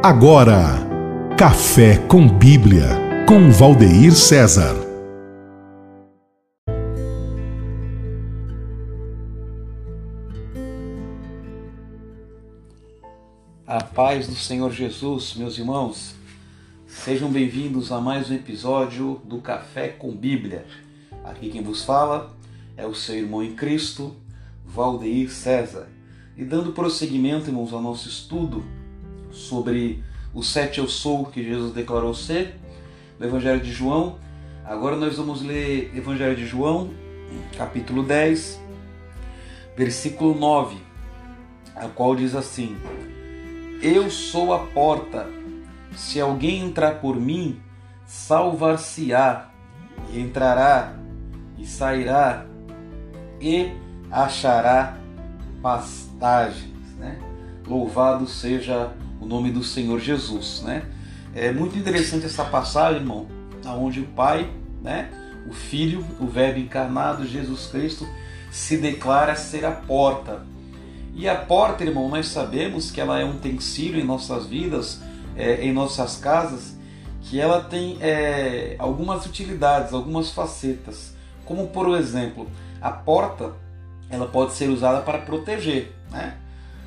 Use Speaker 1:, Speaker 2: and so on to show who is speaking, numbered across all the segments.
Speaker 1: Agora, Café com Bíblia, com Valdeir César.
Speaker 2: A paz do Senhor Jesus, meus irmãos, sejam bem-vindos a mais um episódio do Café com Bíblia. Aqui quem vos fala é o seu irmão em Cristo, Valdeir César. E dando prosseguimento, irmãos, ao nosso estudo sobre o sete eu sou que Jesus declarou ser, no Evangelho de João. Agora nós vamos ler Evangelho de João, capítulo 10, versículo 9, a qual diz assim: Eu sou a porta, se alguém entrar por mim, salvar-se-á, e entrará, e sairá, e achará pastagens. Né? Louvado seja o nome do Senhor Jesus, né? É muito interessante essa passagem, irmão, aonde o Pai, né, o Filho, o Verbo encarnado, Jesus Cristo, se declara ser a porta. E a porta, irmão, nós sabemos que ela é um utensílio em nossas vidas, é, em nossas casas, que ela tem é, algumas utilidades, algumas facetas. Como por exemplo, a porta, ela pode ser usada para proteger, né?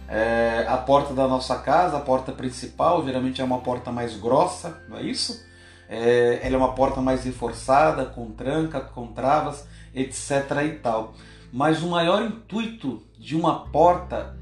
Speaker 2: É, a porta da nossa casa, a porta principal, geralmente é uma porta mais grossa, não é isso? É, ela é uma porta mais reforçada, com tranca, com travas, etc. e tal. Mas o maior intuito de uma porta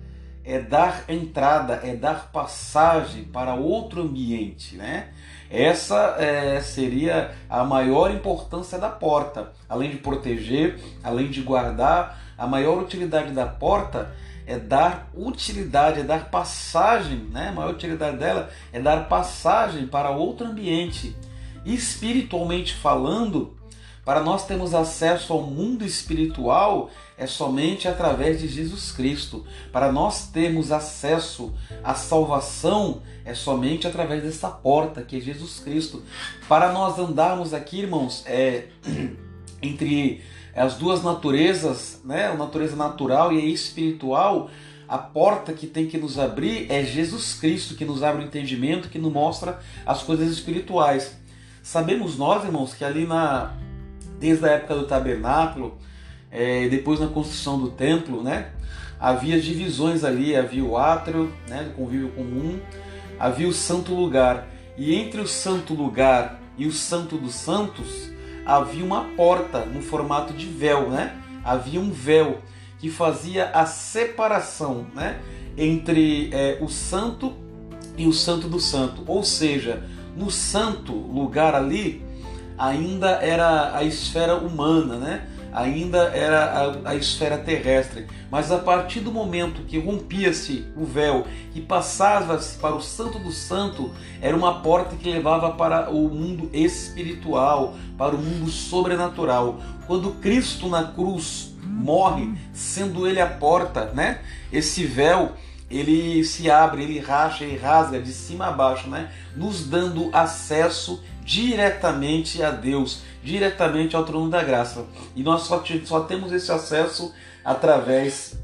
Speaker 2: é dar entrada, é dar passagem para outro ambiente, né? Essa é, seria a maior importância da porta. Além de proteger, além de guardar, a maior utilidade da porta é dar utilidade, é dar passagem, né? a maior utilidade dela é dar passagem para outro ambiente. Espiritualmente falando, para nós termos acesso ao mundo espiritual é somente através de Jesus Cristo. Para nós termos acesso à salvação é somente através dessa porta que é Jesus Cristo. Para nós andarmos aqui, irmãos, é entre as duas naturezas, né, a natureza natural e a espiritual, a porta que tem que nos abrir é Jesus Cristo, que nos abre o entendimento, que nos mostra as coisas espirituais. Sabemos nós, irmãos, que ali na desde a época do tabernáculo, é, depois na construção do templo, né, havia divisões ali, havia o átrio, né, do convívio comum, havia o santo lugar, e entre o santo lugar e o santo dos santos havia uma porta no formato de véu, né? Havia um véu que fazia a separação, né? Entre é, o santo e o santo do santo. Ou seja, no santo lugar ali ainda era a esfera humana, né? Ainda era a, a esfera terrestre. Mas a partir do momento que rompia-se o véu e passava-se para o Santo do Santo, era uma porta que levava para o mundo espiritual, para o mundo sobrenatural. Quando Cristo na cruz morre, sendo ele a porta, né? Esse véu ele se abre, ele racha e rasga de cima a baixo, né? Nos dando acesso diretamente a Deus, diretamente ao trono da graça. E nós só, só temos esse acesso através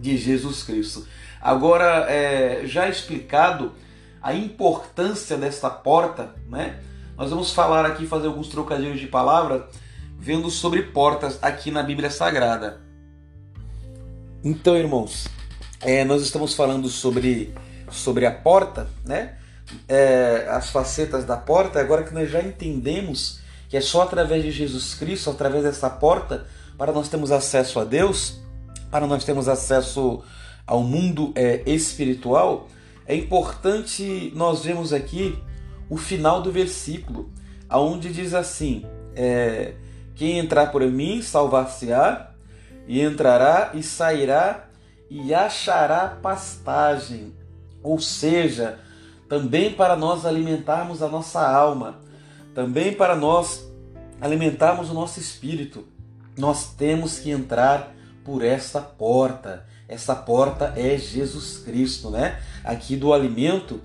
Speaker 2: de Jesus Cristo. Agora, é, já explicado a importância desta porta, né? Nós vamos falar aqui, fazer alguns trocadilhos de palavra, vendo sobre portas aqui na Bíblia Sagrada. Então, irmãos, é, nós estamos falando sobre, sobre a porta, né? É, as facetas da porta, agora que nós já entendemos que é só através de Jesus Cristo, através dessa porta, para nós termos acesso a Deus, para nós termos acesso ao mundo é, espiritual, é importante nós vermos aqui o final do versículo, aonde diz assim: é, quem entrar por mim salvar-se-á, e entrará e sairá e achará pastagem. Ou seja, também para nós alimentarmos a nossa alma, também para nós alimentarmos o nosso espírito, nós temos que entrar por esta porta. Essa porta é Jesus Cristo, né? Aqui do alimento,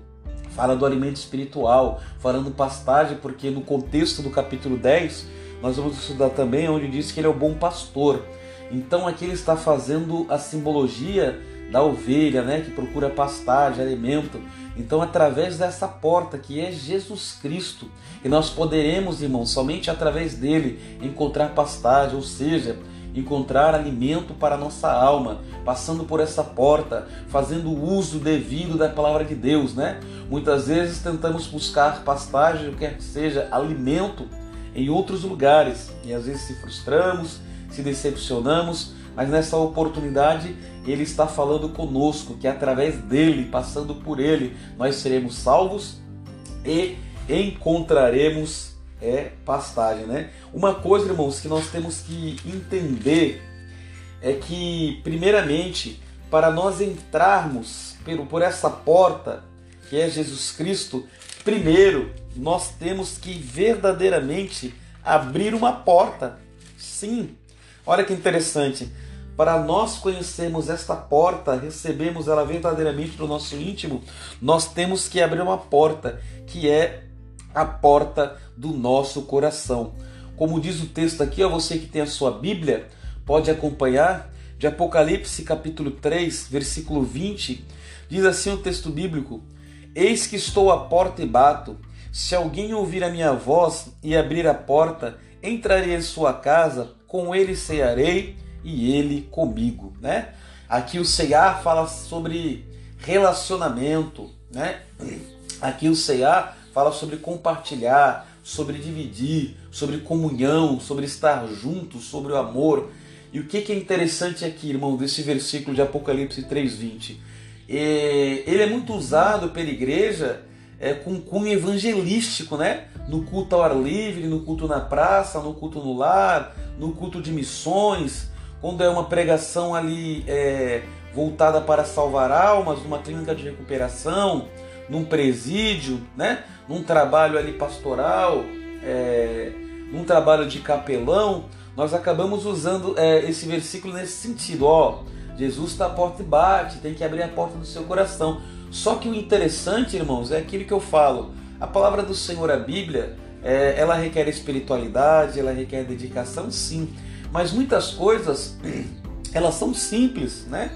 Speaker 2: fala do alimento espiritual, falando pastagem, porque no contexto do capítulo 10, nós vamos estudar também onde diz que ele é o bom pastor. Então aqui ele está fazendo a simbologia da ovelha, né, que procura pastagem, alimento. Então, através dessa porta que é Jesus Cristo, e nós poderemos, irmãos, somente através dele encontrar pastagem, ou seja, encontrar alimento para a nossa alma, passando por essa porta, fazendo uso devido da palavra de Deus, né? Muitas vezes tentamos buscar pastagem, quer que seja alimento, em outros lugares e às vezes se frustramos, se decepcionamos, mas nessa oportunidade ele está falando conosco que através dele, passando por ele, nós seremos salvos e encontraremos é pastagem, né? Uma coisa, irmãos, que nós temos que entender é que, primeiramente, para nós entrarmos por essa porta que é Jesus Cristo, primeiro nós temos que verdadeiramente abrir uma porta. Sim. Olha que interessante. Para nós conhecermos esta porta, recebemos ela verdadeiramente no nosso íntimo, nós temos que abrir uma porta, que é a porta do nosso coração. Como diz o texto aqui, ó, você que tem a sua Bíblia, pode acompanhar, de Apocalipse capítulo 3, versículo 20, diz assim o texto bíblico: Eis que estou à porta e bato. Se alguém ouvir a minha voz e abrir a porta, entrarei em sua casa, com ele cearei e ele comigo, né? Aqui o cear fala sobre relacionamento, né? Aqui o cear fala sobre compartilhar, sobre dividir, sobre comunhão, sobre estar juntos, sobre o amor. E o que é interessante aqui, irmão, desse versículo de Apocalipse 3:20? É, ele é muito usado pela igreja é, com cunho evangelístico, né? No culto ao ar livre, no culto na praça, no culto no lar, no culto de missões, quando é uma pregação ali é, voltada para salvar almas, numa clínica de recuperação, num presídio, né? num trabalho ali pastoral, é, num trabalho de capelão, nós acabamos usando é, esse versículo nesse sentido. Ó, Jesus está à porta e bate, tem que abrir a porta do seu coração. Só que o interessante, irmãos, é aquilo que eu falo. A palavra do Senhor, a Bíblia, é, ela requer espiritualidade, ela requer dedicação, sim. Mas muitas coisas, elas são simples, né?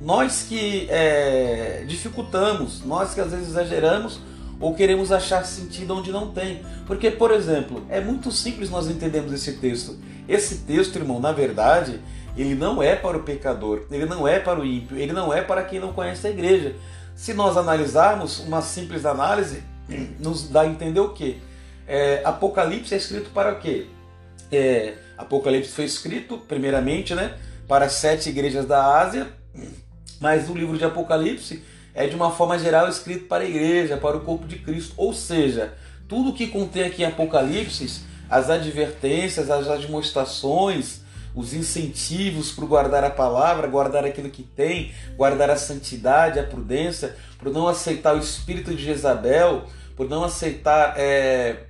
Speaker 2: Nós que é, dificultamos, nós que às vezes exageramos ou queremos achar sentido onde não tem. Porque, por exemplo, é muito simples nós entendermos esse texto. Esse texto, irmão, na verdade, ele não é para o pecador, ele não é para o ímpio, ele não é para quem não conhece a igreja. Se nós analisarmos uma simples análise, nos dá a entender o quê? É, Apocalipse é escrito para o quê? É, Apocalipse foi escrito, primeiramente, né, para sete igrejas da Ásia, mas o livro de Apocalipse é de uma forma geral escrito para a igreja, para o corpo de Cristo. Ou seja, tudo que contém aqui em Apocalipse, as advertências, as admoestações, os incentivos para guardar a palavra, guardar aquilo que tem, guardar a santidade, a prudência, por não aceitar o espírito de Jezabel, por não aceitar é,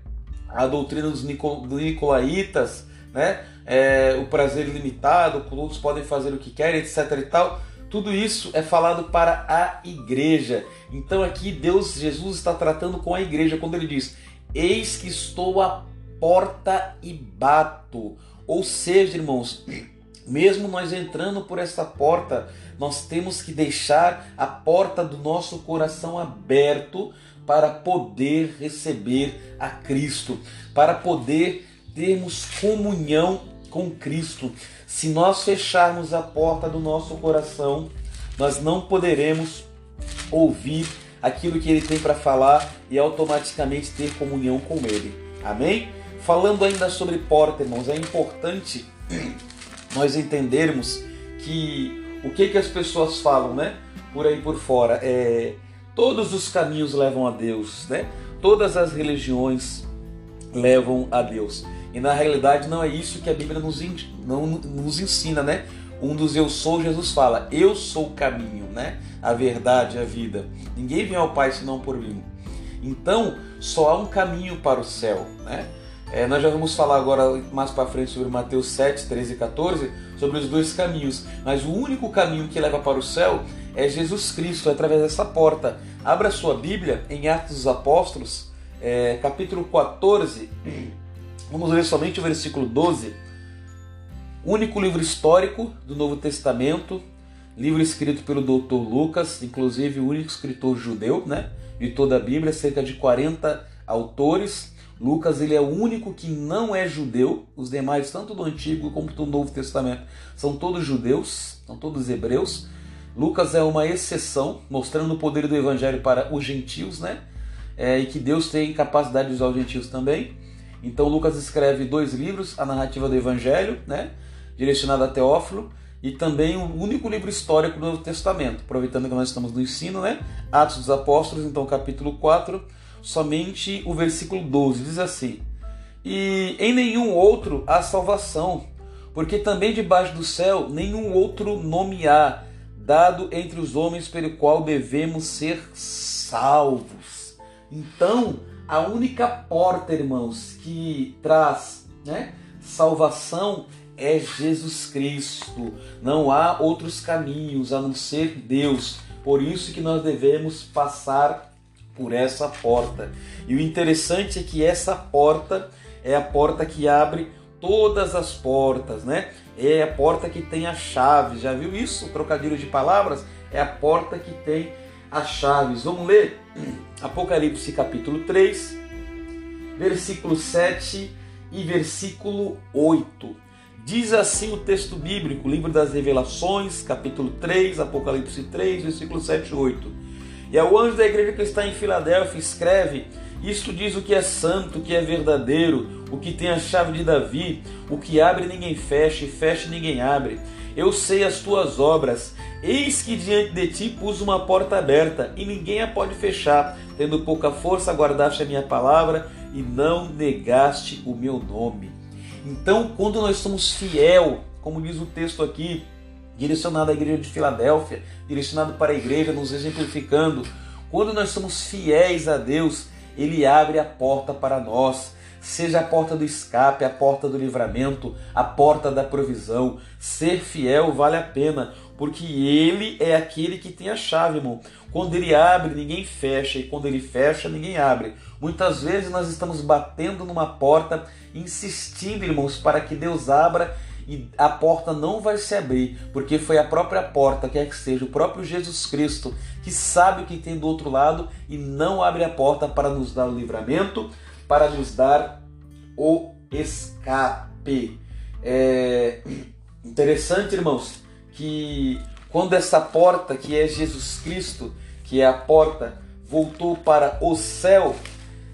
Speaker 2: a doutrina dos Nicolaitas, né? É, o prazer ilimitado, todos podem fazer o que querem, etc. e tal. Tudo isso é falado para a igreja. Então aqui Deus, Jesus está tratando com a igreja quando ele diz: Eis que estou à porta e bato. Ou seja, irmãos, mesmo nós entrando por essa porta, nós temos que deixar a porta do nosso coração aberto para poder receber a Cristo, para poder termos comunhão com Cristo. Se nós fecharmos a porta do nosso coração, nós não poderemos ouvir aquilo que ele tem para falar e automaticamente ter comunhão com ele. Amém? Falando ainda sobre porta, irmãos, é importante nós entendermos que o que, que as pessoas falam, né? Por aí por fora, é todos os caminhos levam a Deus, né? Todas as religiões levam a Deus. E na realidade não é isso que a Bíblia nos, não, nos ensina, né? Um dos eu sou, Jesus fala, eu sou o caminho, né? A verdade, a vida. Ninguém vem ao Pai senão por mim. Então, só há um caminho para o céu, né? É, nós já vamos falar agora mais para frente sobre Mateus 7, 13 e 14, sobre os dois caminhos. Mas o único caminho que leva para o céu é Jesus Cristo, é através dessa porta. Abra sua Bíblia em Atos dos Apóstolos, é, capítulo 14 Vamos ler somente o versículo 12. Único livro histórico do Novo Testamento, livro escrito pelo Dr. Lucas, inclusive o único escritor judeu, né, de toda a Bíblia, cerca de 40 autores. Lucas ele é o único que não é judeu, os demais, tanto do Antigo como do Novo Testamento, são todos judeus, são todos hebreus. Lucas é uma exceção, mostrando o poder do Evangelho para os gentios, né? É, e que Deus tem capacidade de usar os gentios também. Então Lucas escreve dois livros, a narrativa do Evangelho, né? direcionada a Teófilo, e também o único livro histórico do Novo Testamento, aproveitando que nós estamos no ensino, né? Atos dos Apóstolos, então capítulo 4, somente o versículo 12 diz assim: E em nenhum outro há salvação, porque também debaixo do céu nenhum outro nome há dado entre os homens pelo qual devemos ser salvos. Então, a única porta, irmãos, que traz, né, salvação é Jesus Cristo. Não há outros caminhos a não ser Deus. Por isso que nós devemos passar por essa porta. E o interessante é que essa porta é a porta que abre todas as portas, né? É a porta que tem a chave. Já viu isso? Trocadilho de palavras? É a porta que tem as chaves. Vamos ler Apocalipse capítulo 3, versículo 7 e versículo 8. Diz assim o texto bíblico, livro das Revelações, capítulo 3, Apocalipse 3, versículo 7 e 8. E ao anjo da igreja que está em Filadélfia escreve: Isto diz o que é santo, o que é verdadeiro, o que tem a chave de Davi, o que abre ninguém fecha, e fecha ninguém abre. Eu sei as tuas obras. Eis que diante de ti pus uma porta aberta, e ninguém a pode fechar. Tendo pouca força, guardaste a minha palavra e não negaste o meu nome. Então, quando nós somos fiel, como diz o texto aqui, direcionado à igreja de Filadélfia, direcionado para a igreja, nos exemplificando, quando nós somos fiéis a Deus, Ele abre a porta para nós. Seja a porta do escape, a porta do livramento, a porta da provisão. Ser fiel vale a pena, porque Ele é aquele que tem a chave, irmão. Quando Ele abre, ninguém fecha, e quando Ele fecha, ninguém abre. Muitas vezes nós estamos batendo numa porta, insistindo, irmãos, para que Deus abra e a porta não vai se abrir, porque foi a própria porta, quer que seja o próprio Jesus Cristo, que sabe o que tem do outro lado e não abre a porta para nos dar o livramento, para nos dar o escape. É interessante, irmãos, que quando essa porta, que é Jesus Cristo, que é a porta, voltou para o céu,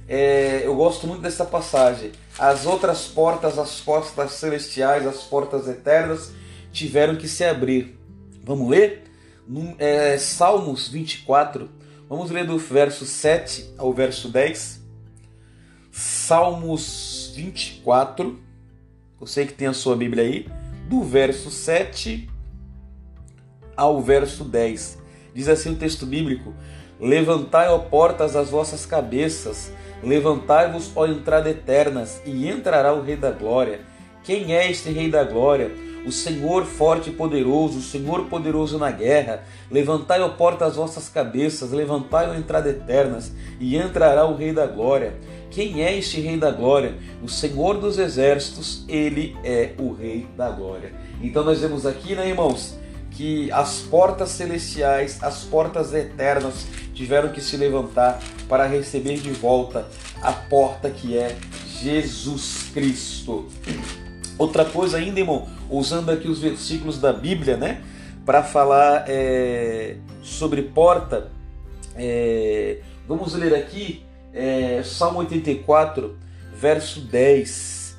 Speaker 2: é, eu gosto muito dessa passagem. As outras portas, as portas celestiais, as portas eternas, tiveram que se abrir. Vamos ler? É, Salmos 24, vamos ler do verso 7 ao verso 10. Salmos 24, você que tem a sua Bíblia aí, do verso 7 ao verso 10. Diz assim o texto bíblico: Levantai, ó portas, as vossas cabeças, levantai-vos, ó entrada eternas, e entrará o Rei da Glória. Quem é este Rei da Glória? O Senhor forte e poderoso, o Senhor poderoso na guerra. Levantai, ó porta, as vossas cabeças, levantai, ó entrada eternas, e entrará o Rei da Glória. Quem é este Rei da Glória? O Senhor dos Exércitos, ele é o Rei da Glória. Então nós vemos aqui, né, irmãos, que as portas celestiais, as portas eternas tiveram que se levantar para receber de volta a porta que é Jesus Cristo. Outra coisa ainda, irmão, usando aqui os versículos da Bíblia, né, para falar é, sobre porta, é, vamos ler aqui é, Salmo 84, verso 10.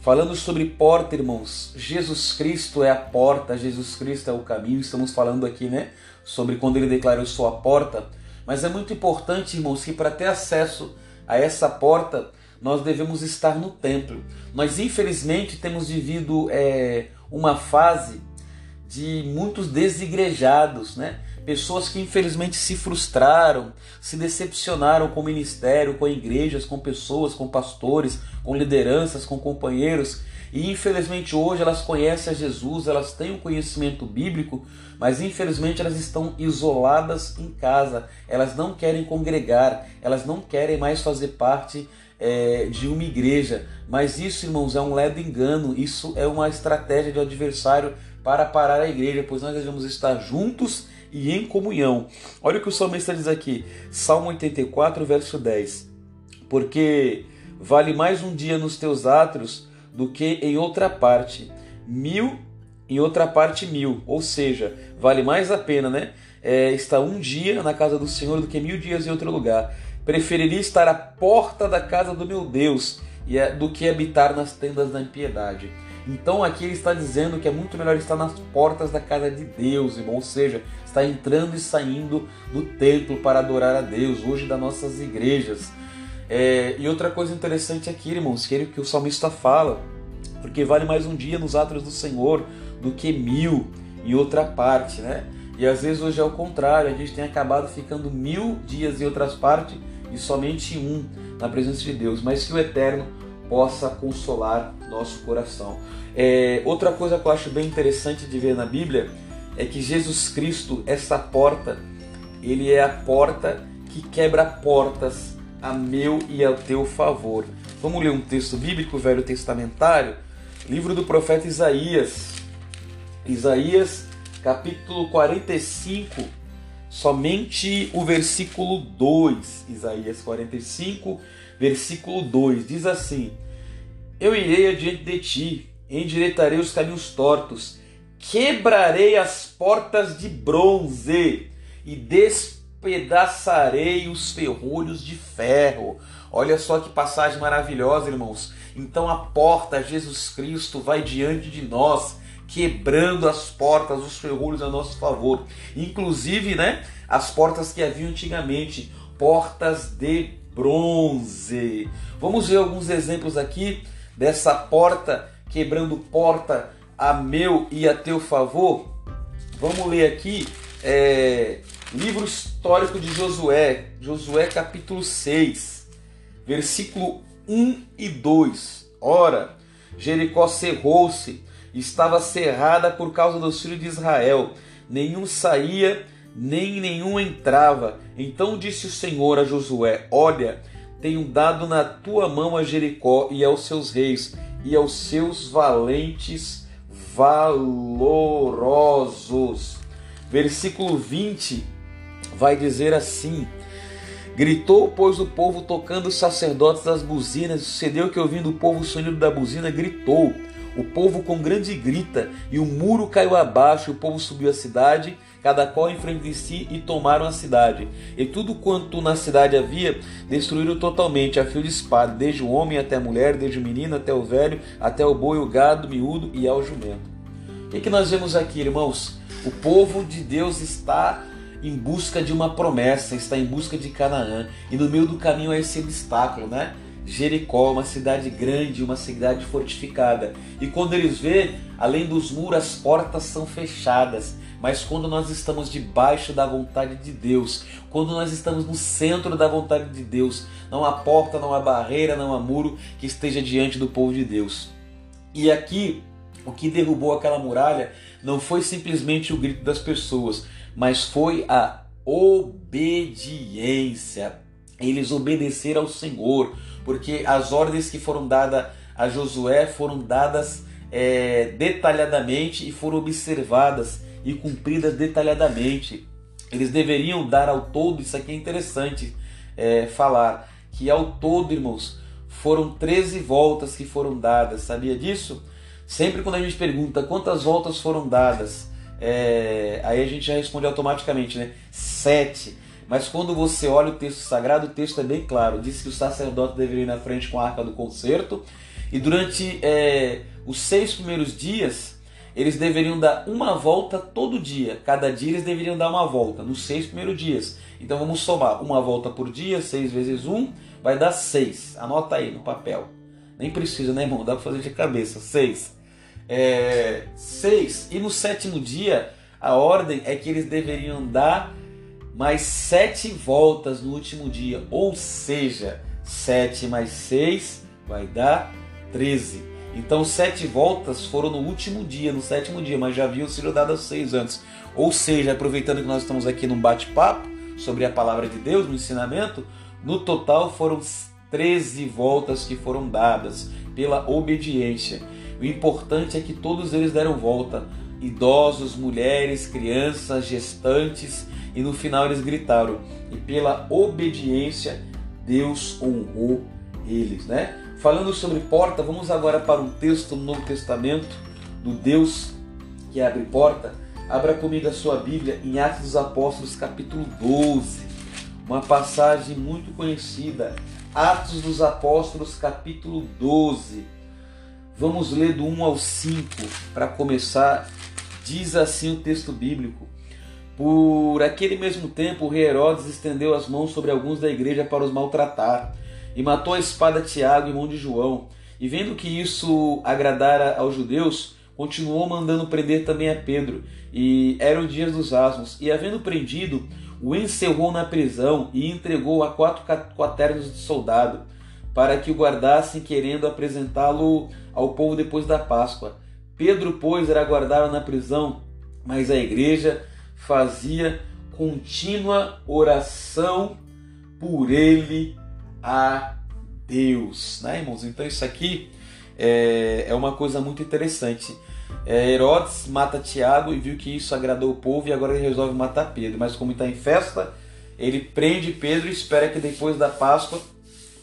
Speaker 2: Falando sobre porta, irmãos, Jesus Cristo é a porta, Jesus Cristo é o caminho. Estamos falando aqui, né, sobre quando ele declarou eu sou a porta. Mas é muito importante, irmãos, que para ter acesso a essa porta, nós devemos estar no templo. Nós, infelizmente, temos vivido é, uma fase de muitos desigrejados, né? Pessoas que infelizmente se frustraram, se decepcionaram com o ministério, com igrejas, com pessoas, com pastores, com lideranças, com companheiros. E infelizmente hoje elas conhecem a Jesus, elas têm um conhecimento bíblico, mas infelizmente elas estão isoladas em casa, elas não querem congregar, elas não querem mais fazer parte é, de uma igreja. Mas isso, irmãos, é um ledo engano, isso é uma estratégia de adversário para parar a igreja, pois nós devemos estar juntos e em comunhão. Olha o que o salmista diz aqui, Salmo 84, verso 10. Porque vale mais um dia nos teus átrios do que em outra parte, mil em outra parte mil, ou seja, vale mais a pena, né? É, estar um dia na casa do Senhor do que mil dias em outro lugar. Preferiria estar à porta da casa do meu Deus é, do que habitar nas tendas da impiedade. Então aqui ele está dizendo que é muito melhor estar nas portas da casa de Deus, irmão, ou seja, está entrando e saindo do templo para adorar a Deus, hoje das nossas igrejas. É, e outra coisa interessante aqui, irmãos, que, ele, que o salmista fala, porque vale mais um dia nos atos do Senhor do que mil em outra parte, né? E às vezes hoje é o contrário, a gente tem acabado ficando mil dias em outras partes e somente um na presença de Deus, mas que o Eterno possa consolar nosso coração. É, outra coisa que eu acho bem interessante de ver na Bíblia é que Jesus Cristo, essa porta, ele é a porta que quebra portas a meu e ao teu favor. Vamos ler um texto bíblico, velho testamentário, livro do profeta Isaías. Isaías, capítulo 45, somente o versículo 2. Isaías 45, versículo 2 diz assim: Eu irei adiante de ti, endireitarei os caminhos tortos, quebrarei as portas de bronze e despedaçarei os ferrolhos de ferro. Olha só que passagem maravilhosa, irmãos. Então a porta, Jesus Cristo, vai diante de nós, quebrando as portas, os ferrolhos a nosso favor. Inclusive, né, as portas que haviam antigamente, portas de bronze. Vamos ver alguns exemplos aqui dessa porta quebrando porta a meu e a teu favor. Vamos ler aqui é, livro histórico de Josué, Josué capítulo 6, versículo 1 e 2. Ora, Jericó cerrou-se, estava cerrada por causa dos filhos de Israel, nenhum saía nem nenhum entrava. Então disse o Senhor a Josué: Olha, tenho dado na tua mão a Jericó e aos seus reis e aos seus valentes valorosos. Versículo 20 vai dizer assim: Gritou, pois, o povo tocando os sacerdotes das buzinas, sucedeu que ouvindo o povo o sonido da buzina, gritou. O povo com grande grita, e o muro caiu abaixo, e o povo subiu a cidade, cada qual em frente de si, e tomaram a cidade. E tudo quanto na cidade havia, destruíram totalmente, a fio de espada, desde o homem até a mulher, desde o menino até o velho, até o boi, o gado, miúdo e ao jumento. O que, que nós vemos aqui, irmãos? O povo de Deus está em busca de uma promessa, está em busca de Canaã, e no meio do caminho é esse obstáculo, né? Jericó, uma cidade grande, uma cidade fortificada. E quando eles vê, além dos muros, as portas são fechadas. Mas quando nós estamos debaixo da vontade de Deus, quando nós estamos no centro da vontade de Deus, não há porta, não há barreira, não há muro que esteja diante do povo de Deus. E aqui, o que derrubou aquela muralha não foi simplesmente o grito das pessoas, mas foi a obediência. Eles obedeceram ao Senhor, porque as ordens que foram dadas a Josué foram dadas é, detalhadamente e foram observadas e cumpridas detalhadamente. Eles deveriam dar ao todo, isso aqui é interessante é, falar, que ao todo, irmãos, foram 13 voltas que foram dadas, sabia disso? Sempre quando a gente pergunta quantas voltas foram dadas, é, aí a gente já responde automaticamente, né? Sete. Mas quando você olha o texto sagrado, o texto é bem claro. Diz que o sacerdote deveria ir na frente com a arca do concerto. E durante é, os seis primeiros dias, eles deveriam dar uma volta todo dia. Cada dia eles deveriam dar uma volta, nos seis primeiros dias. Então vamos somar uma volta por dia, seis vezes um, vai dar seis. Anota aí no papel. Nem precisa, né, irmão? Dá para fazer de cabeça. Seis. É, seis. E no sétimo dia, a ordem é que eles deveriam dar mais sete voltas no último dia. Ou seja, sete mais seis vai dar treze. Então sete voltas foram no último dia, no sétimo dia, mas já haviam sido dadas seis antes. Ou seja, aproveitando que nós estamos aqui num bate-papo sobre a palavra de Deus, no ensinamento, no total foram 13 voltas que foram dadas pela obediência. O importante é que todos eles deram volta. idosos, mulheres, crianças, gestantes, e no final eles gritaram. E pela obediência, Deus honrou eles, né? Falando sobre porta, vamos agora para um texto no Novo Testamento do Deus que abre porta. Abra comigo a sua Bíblia em Atos dos Apóstolos, capítulo 12. Uma passagem muito conhecida. Atos dos Apóstolos, capítulo 12. Vamos ler do 1 ao 5 para começar. Diz assim o texto bíblico: Por aquele mesmo tempo, o rei Herodes estendeu as mãos sobre alguns da igreja para os maltratar e matou a espada Tiago, irmão de João. E vendo que isso agradara aos judeus, continuou mandando prender também a Pedro, e eram dias dos asmos, e havendo prendido, o encerrou na prisão e entregou a quatro quaternos de soldado, para que o guardassem, querendo apresentá-lo ao povo depois da Páscoa. Pedro, pois, era guardado na prisão, mas a igreja fazia contínua oração por ele a Deus. Né, irmãos? Então, isso aqui é, é uma coisa muito interessante. É, Herodes mata Tiago e viu que isso agradou o povo e agora ele resolve matar Pedro. Mas como está em festa, ele prende Pedro e espera que depois da Páscoa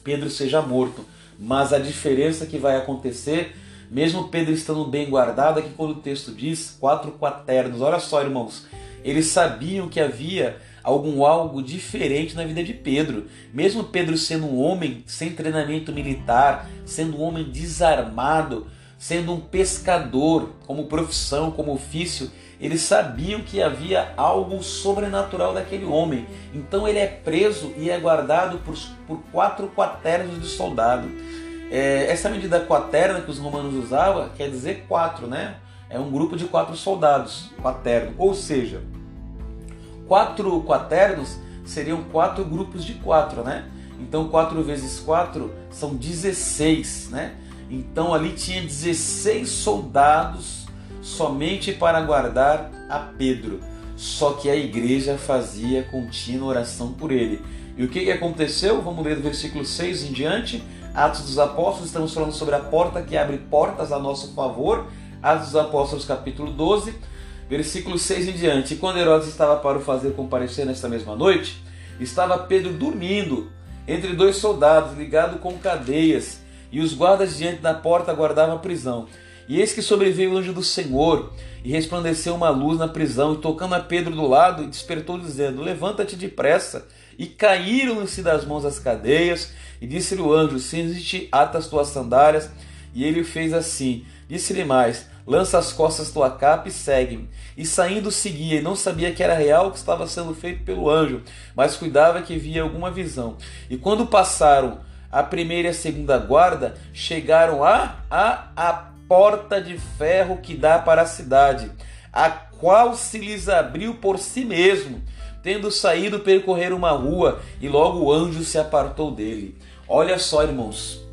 Speaker 2: Pedro seja morto. Mas a diferença que vai acontecer, mesmo Pedro estando bem guardado, aqui quando o texto diz quatro quaternos. Olha só, irmãos, eles sabiam que havia algum algo diferente na vida de Pedro. Mesmo Pedro sendo um homem sem treinamento militar, sendo um homem desarmado, sendo um pescador como profissão, como ofício, eles sabiam que havia algo sobrenatural daquele homem. Então ele é preso e é guardado por, por quatro quaternos de soldado. É, essa medida quaterna que os romanos usavam quer dizer quatro, né? É um grupo de quatro soldados, quaterno. Ou seja, quatro quaternos seriam quatro grupos de quatro, né? Então, quatro vezes quatro são 16, né? Então, ali tinha 16 soldados somente para guardar a Pedro. Só que a igreja fazia contínua oração por ele. E o que, que aconteceu? Vamos ler do versículo 6 em diante. Atos dos Apóstolos, estamos falando sobre a porta que abre portas a nosso favor. Atos dos Apóstolos, capítulo 12 Versículo 6 em diante. E quando Herodes estava para o fazer comparecer nesta mesma noite, estava Pedro dormindo entre dois soldados, ligado com cadeias, e os guardas diante da porta aguardavam a prisão. E eis que sobreveio o anjo do Senhor, e resplandeceu uma luz na prisão, e tocando a Pedro do lado, despertou, dizendo: Levanta-te depressa. E caíram-se das mãos as cadeias, e disse-lhe o anjo: Cinge-te, ata as tuas sandálias. E ele fez assim. Disse-lhe mais: Lança as costas tua capa e segue-me. E saindo seguia, e não sabia que era real o que estava sendo feito pelo anjo, mas cuidava que via alguma visão. E quando passaram a primeira e a segunda guarda, chegaram a, a, a porta de ferro que dá para a cidade, a qual se lhes abriu por si mesmo. Tendo saído, percorrer uma rua, e logo o anjo se apartou dele. Olha só, irmãos,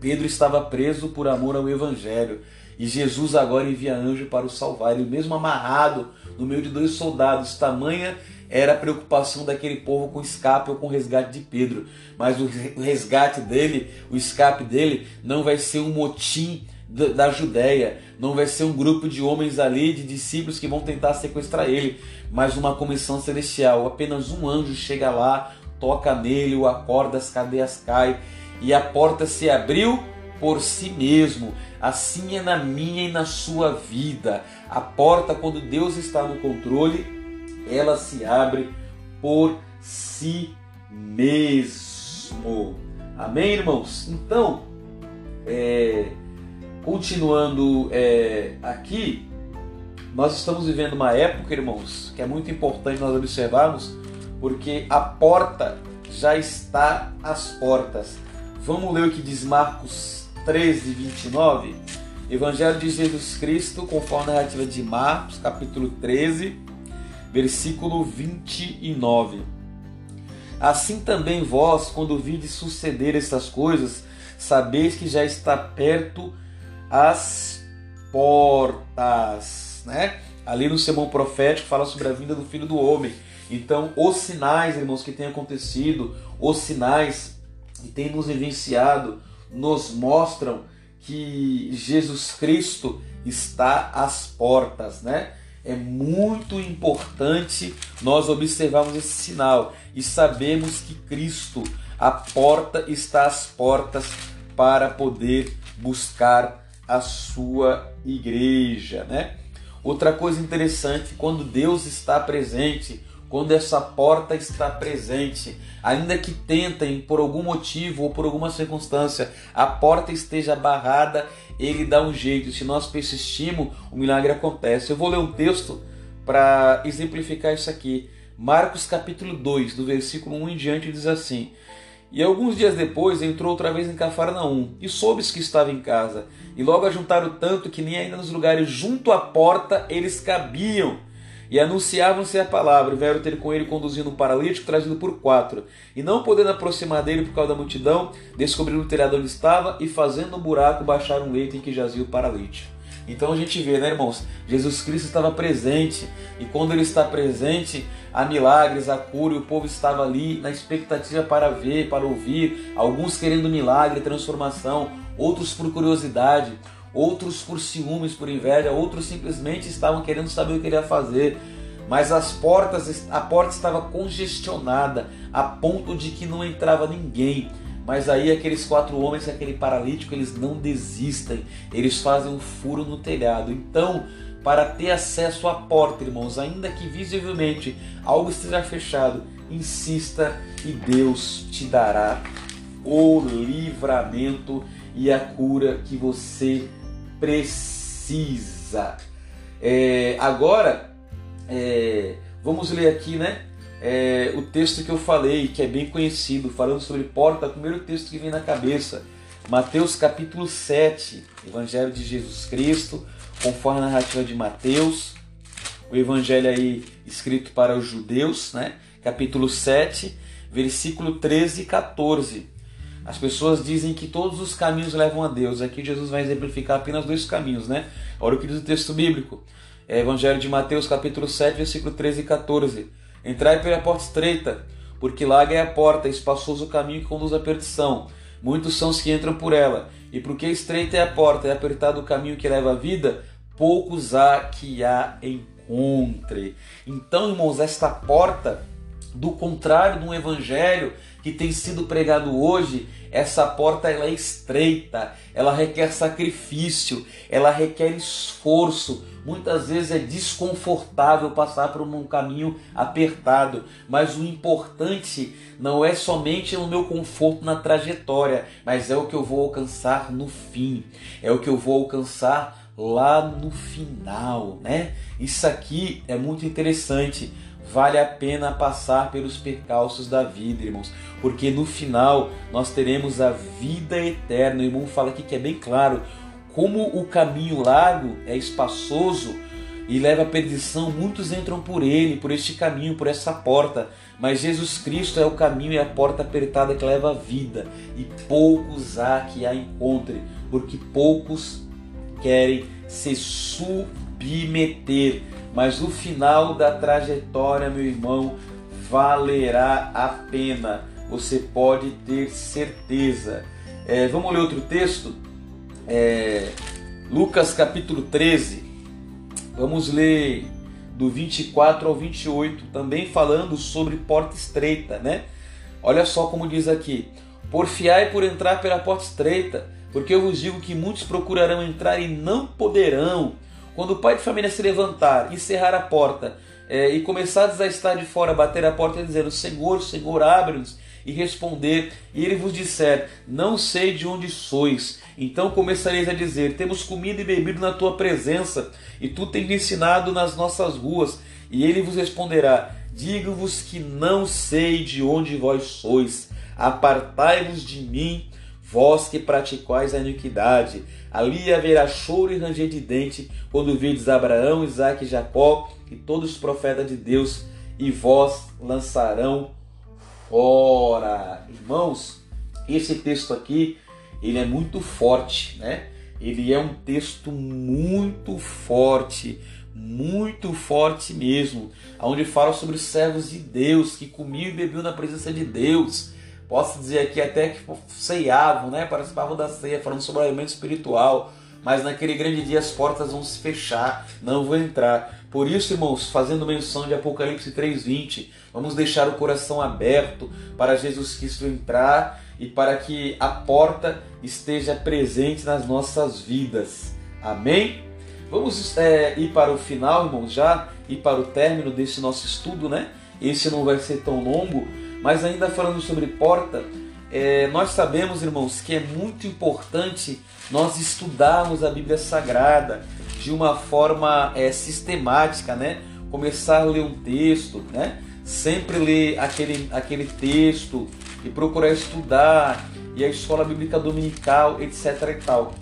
Speaker 2: Pedro estava preso por amor ao Evangelho. E Jesus agora envia anjo para o salvar. Ele mesmo amarrado no meio de dois soldados. Tamanha era a preocupação daquele povo com o escape ou com o resgate de Pedro. Mas o resgate dele, o escape dele, não vai ser um motim da Judéia, não vai ser um grupo de homens ali, de discípulos que vão tentar sequestrar ele, mas uma comissão celestial. Apenas um anjo chega lá, toca nele, o acorda, as cadeias caem e a porta se abriu por si mesmo. Assim é na minha e na sua vida. A porta, quando Deus está no controle, ela se abre por si mesmo. Amém, irmãos? Então, é, continuando é, aqui, nós estamos vivendo uma época, irmãos, que é muito importante nós observarmos, porque a porta já está às portas. Vamos ler o que diz Marcos 13, 29, Evangelho de Jesus Cristo, conforme a narrativa de Marcos, capítulo 13, versículo 29. Assim também vós, quando vides suceder estas coisas, sabeis que já está perto as portas, né? Ali no sermão profético fala sobre a vinda do Filho do Homem. Então, os sinais, irmãos, que têm acontecido, os sinais que têm nos evidenciado, nos mostram que Jesus Cristo está às portas, né? É muito importante nós observarmos esse sinal e sabemos que Cristo, a porta está às portas para poder buscar a sua igreja, né? Outra coisa interessante, quando Deus está presente, quando essa porta está presente, ainda que tentem por algum motivo ou por alguma circunstância, a porta esteja barrada, ele dá um jeito. Se nós persistimos, o milagre acontece. Eu vou ler um texto para exemplificar isso aqui. Marcos capítulo 2, do versículo 1 em diante, diz assim: E alguns dias depois entrou outra vez em Cafarnaum, e soube que estava em casa. E logo ajuntaram tanto que nem ainda nos lugares junto à porta eles cabiam e anunciavam-se a palavra, e vieram ter com ele conduzindo um paralítico trazido por quatro. E não podendo aproximar dele por causa da multidão, descobriram o telhado onde estava e fazendo um buraco baixaram um leito em que jazia o paralítico. Então a gente vê, né, irmãos? Jesus Cristo estava presente e quando ele está presente, há milagres, há cura, e o povo estava ali na expectativa para ver, para ouvir, alguns querendo milagre, transformação, outros por curiosidade, outros por ciúmes, por inveja, outros simplesmente estavam querendo saber o que ele ia fazer. Mas as portas, a porta estava congestionada a ponto de que não entrava ninguém. Mas aí aqueles quatro homens, aquele paralítico, eles não desistem. Eles fazem um furo no telhado. Então, para ter acesso à porta, irmãos, ainda que visivelmente algo esteja fechado, insista e Deus te dará o livramento e a cura que você. É, agora, é, vamos ler aqui, né? É, o texto que eu falei, que é bem conhecido, falando sobre porta, o primeiro texto que vem na cabeça. Mateus capítulo 7, Evangelho de Jesus Cristo, conforme a narrativa de Mateus, o Evangelho aí escrito para os judeus, né? Capítulo 7, versículo 13 e 14. As pessoas dizem que todos os caminhos levam a Deus. Aqui Jesus vai exemplificar apenas dois caminhos, né? Olha o que diz o texto bíblico. É Evangelho de Mateus, capítulo 7, versículo 13 e 14. Entrai pela porta estreita, porque larga é a porta, espaçoso o caminho que conduz à perdição. Muitos são os que entram por ela. E porque estreita é a porta, e apertado o caminho que leva à vida, poucos há que a encontre. Então, irmãos, esta porta, do contrário de um evangelho que tem sido pregado hoje, essa porta ela é estreita, ela requer sacrifício, ela requer esforço. Muitas vezes é desconfortável passar por um caminho apertado, mas o importante não é somente o meu conforto na trajetória, mas é o que eu vou alcançar no fim, é o que eu vou alcançar lá no final, né? Isso aqui é muito interessante vale a pena passar pelos percalços da vida, irmãos, porque no final nós teremos a vida eterna. O irmão fala aqui que é bem claro como o caminho largo é espaçoso e leva à perdição, muitos entram por ele, por este caminho, por essa porta. Mas Jesus Cristo é o caminho e a porta apertada que leva à vida, e poucos há que a encontre, porque poucos querem se submeter mas o final da trajetória, meu irmão, valerá a pena. Você pode ter certeza. É, vamos ler outro texto? É, Lucas capítulo 13. Vamos ler do 24 ao 28, também falando sobre porta estreita, né? Olha só como diz aqui: Porfiai por entrar pela porta estreita, porque eu vos digo que muitos procurarão entrar e não poderão. Quando o pai de família se levantar, encerrar a porta é, e começares a estar de fora, bater a porta e dizer: Senhor, Senhor, abre-nos, e responder, e ele vos disser: Não sei de onde sois. Então começareis a dizer: Temos comido e bebido na tua presença, e tu tens ensinado nas nossas ruas. E ele vos responderá: Digo-vos que não sei de onde vós sois. Apartai-vos de mim, vós que praticais a iniquidade. Ali haverá choro e ranger de dente, quando vides Abraão, Isaac e Jacó e todos os profetas de Deus, e vós lançarão fora. Irmãos, esse texto aqui, ele é muito forte, né? Ele é um texto muito forte, muito forte mesmo, onde fala sobre os servos de Deus que comiam e bebiam na presença de Deus Posso dizer aqui até que ceiavam, né? Participavam da ceia, falando sobre o alimento espiritual. Mas naquele grande dia as portas vão se fechar, não vão entrar. Por isso, irmãos, fazendo menção de Apocalipse 3:20, vamos deixar o coração aberto para Jesus Cristo entrar e para que a porta esteja presente nas nossas vidas. Amém? Vamos é, ir para o final, irmãos, já ir para o término desse nosso estudo, né? Esse não vai ser tão longo, mas ainda falando sobre porta, é, nós sabemos, irmãos, que é muito importante nós estudarmos a Bíblia Sagrada de uma forma é, sistemática, né? Começar a ler um texto, né? Sempre ler aquele, aquele texto e procurar estudar, e a escola bíblica dominical, etc. e tal.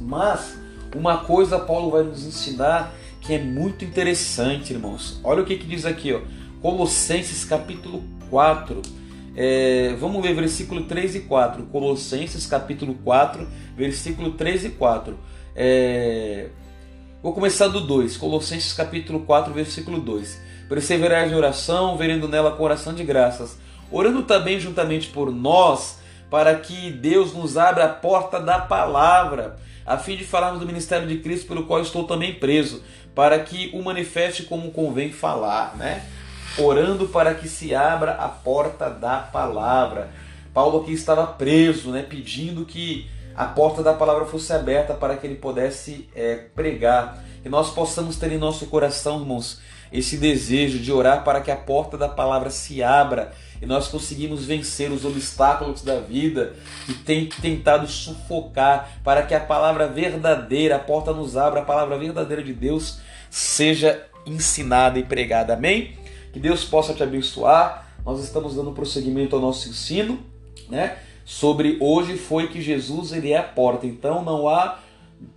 Speaker 2: Mas uma coisa Paulo vai nos ensinar que é muito interessante, irmãos. Olha o que, que diz aqui, ó. Colossenses capítulo 4. É, vamos ver versículo 3 e 4. Colossenses capítulo 4, versículo 3 e 4. É, vou começar do 2. Colossenses capítulo 4, versículo 2. Perseverai em oração, verendo nela com oração de graças orando também juntamente por nós, para que Deus nos abra a porta da palavra, a fim de falarmos do ministério de Cristo, pelo qual estou também preso, para que o manifeste como convém falar, né? Orando para que se abra a porta da palavra. Paulo aqui estava preso, né? Pedindo que a porta da palavra fosse aberta para que ele pudesse é, pregar. Que nós possamos ter em nosso coração, irmãos, esse desejo de orar para que a porta da palavra se abra e nós conseguimos vencer os obstáculos da vida que tem tentado sufocar para que a palavra verdadeira, a porta nos abra, a palavra verdadeira de Deus seja ensinada e pregada. Amém? Que Deus possa te abençoar. Nós estamos dando prosseguimento ao nosso ensino, né? Sobre hoje foi que Jesus ele é a porta. Então não há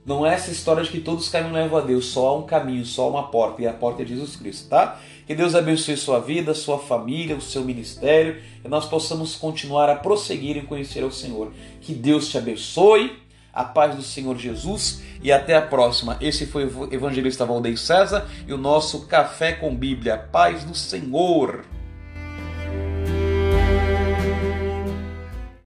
Speaker 2: não é essa história de que todos os caminhos levam a Deus, só há um caminho, só há uma porta, e a porta é Jesus Cristo, tá? Que Deus abençoe sua vida, sua família, o seu ministério, e nós possamos continuar a prosseguir em conhecer o Senhor. Que Deus te abençoe, a paz do Senhor Jesus, e até a próxima. Esse foi o evangelista Valdeir César e o nosso Café com Bíblia. Paz do Senhor.